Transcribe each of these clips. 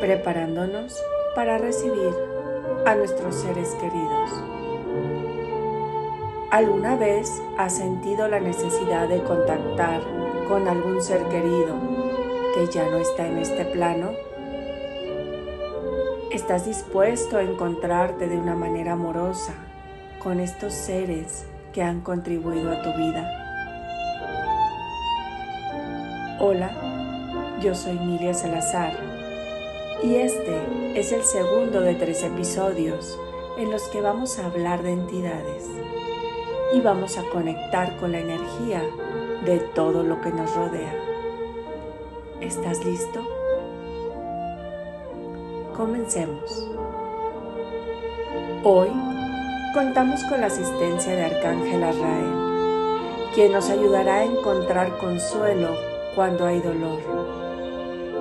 preparándonos para recibir a nuestros seres queridos. ¿Alguna vez has sentido la necesidad de contactar con algún ser querido que ya no está en este plano? ¿Estás dispuesto a encontrarte de una manera amorosa con estos seres que han contribuido a tu vida? Hola, yo soy Milia Salazar y este es el segundo de tres episodios en los que vamos a hablar de entidades y vamos a conectar con la energía de todo lo que nos rodea. ¿Estás listo? Comencemos. Hoy contamos con la asistencia de Arcángel Arrael, quien nos ayudará a encontrar consuelo cuando hay dolor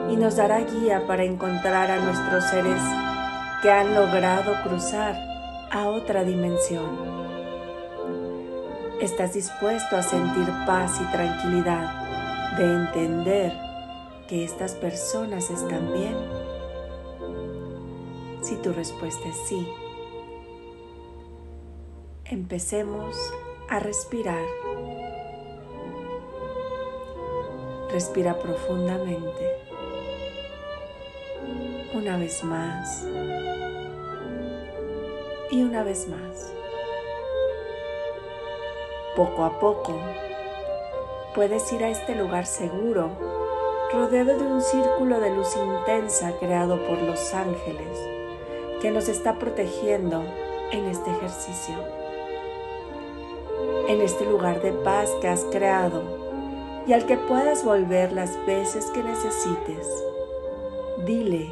y nos dará guía para encontrar a nuestros seres que han logrado cruzar a otra dimensión. ¿Estás dispuesto a sentir paz y tranquilidad de entender que estas personas están bien? Si tu respuesta es sí, empecemos a respirar. Respira profundamente. Una vez más. Y una vez más poco a poco, puedes ir a este lugar seguro, rodeado de un círculo de luz intensa creado por los ángeles, que nos está protegiendo en este ejercicio. En este lugar de paz que has creado y al que puedas volver las veces que necesites. Dile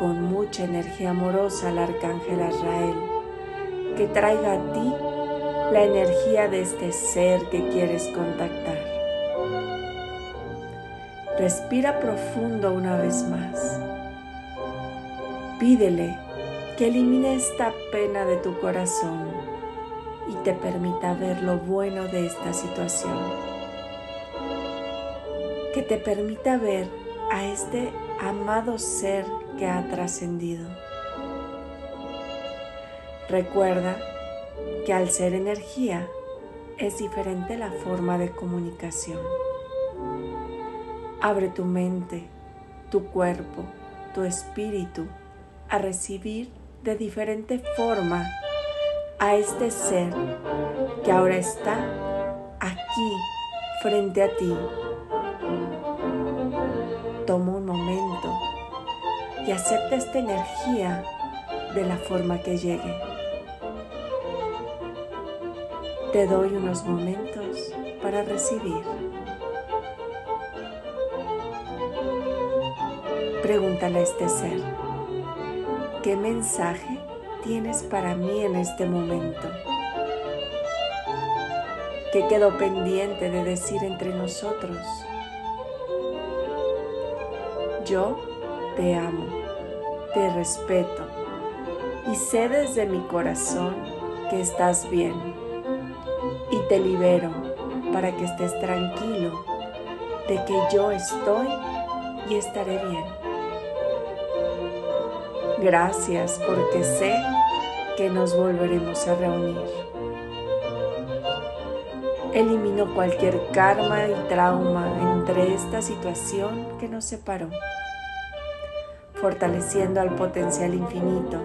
con mucha energía amorosa al arcángel Israel que traiga a ti la energía de este ser que quieres contactar. Respira profundo una vez más. Pídele que elimine esta pena de tu corazón y te permita ver lo bueno de esta situación. Que te permita ver a este amado ser ha trascendido. Recuerda que al ser energía es diferente la forma de comunicación. Abre tu mente, tu cuerpo, tu espíritu a recibir de diferente forma a este ser que ahora está aquí frente a ti. Y acepta esta energía de la forma que llegue. Te doy unos momentos para recibir. Pregúntale a este ser, ¿qué mensaje tienes para mí en este momento? ¿Qué quedó pendiente de decir entre nosotros? Yo te amo, te respeto y sé desde mi corazón que estás bien y te libero para que estés tranquilo de que yo estoy y estaré bien. Gracias porque sé que nos volveremos a reunir. Elimino cualquier karma y trauma entre esta situación que nos separó, fortaleciendo al potencial infinito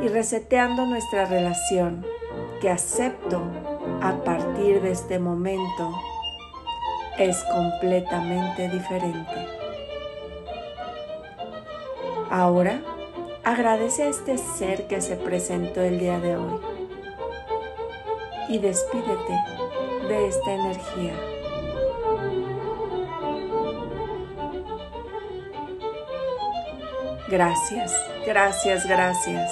y reseteando nuestra relación que acepto a partir de este momento es completamente diferente. Ahora agradece a este ser que se presentó el día de hoy y despídete de esta energía. Gracias, gracias, gracias.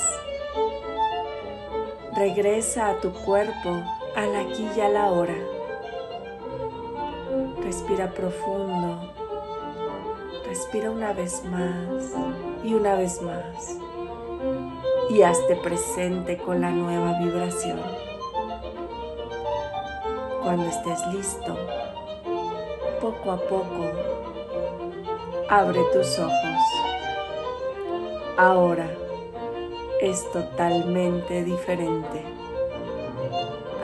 Regresa a tu cuerpo al aquí y a la hora. Respira profundo. Respira una vez más y una vez más. Y hazte presente con la nueva vibración. Cuando estés listo, poco a poco, abre tus ojos. Ahora es totalmente diferente.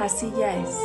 Así ya es.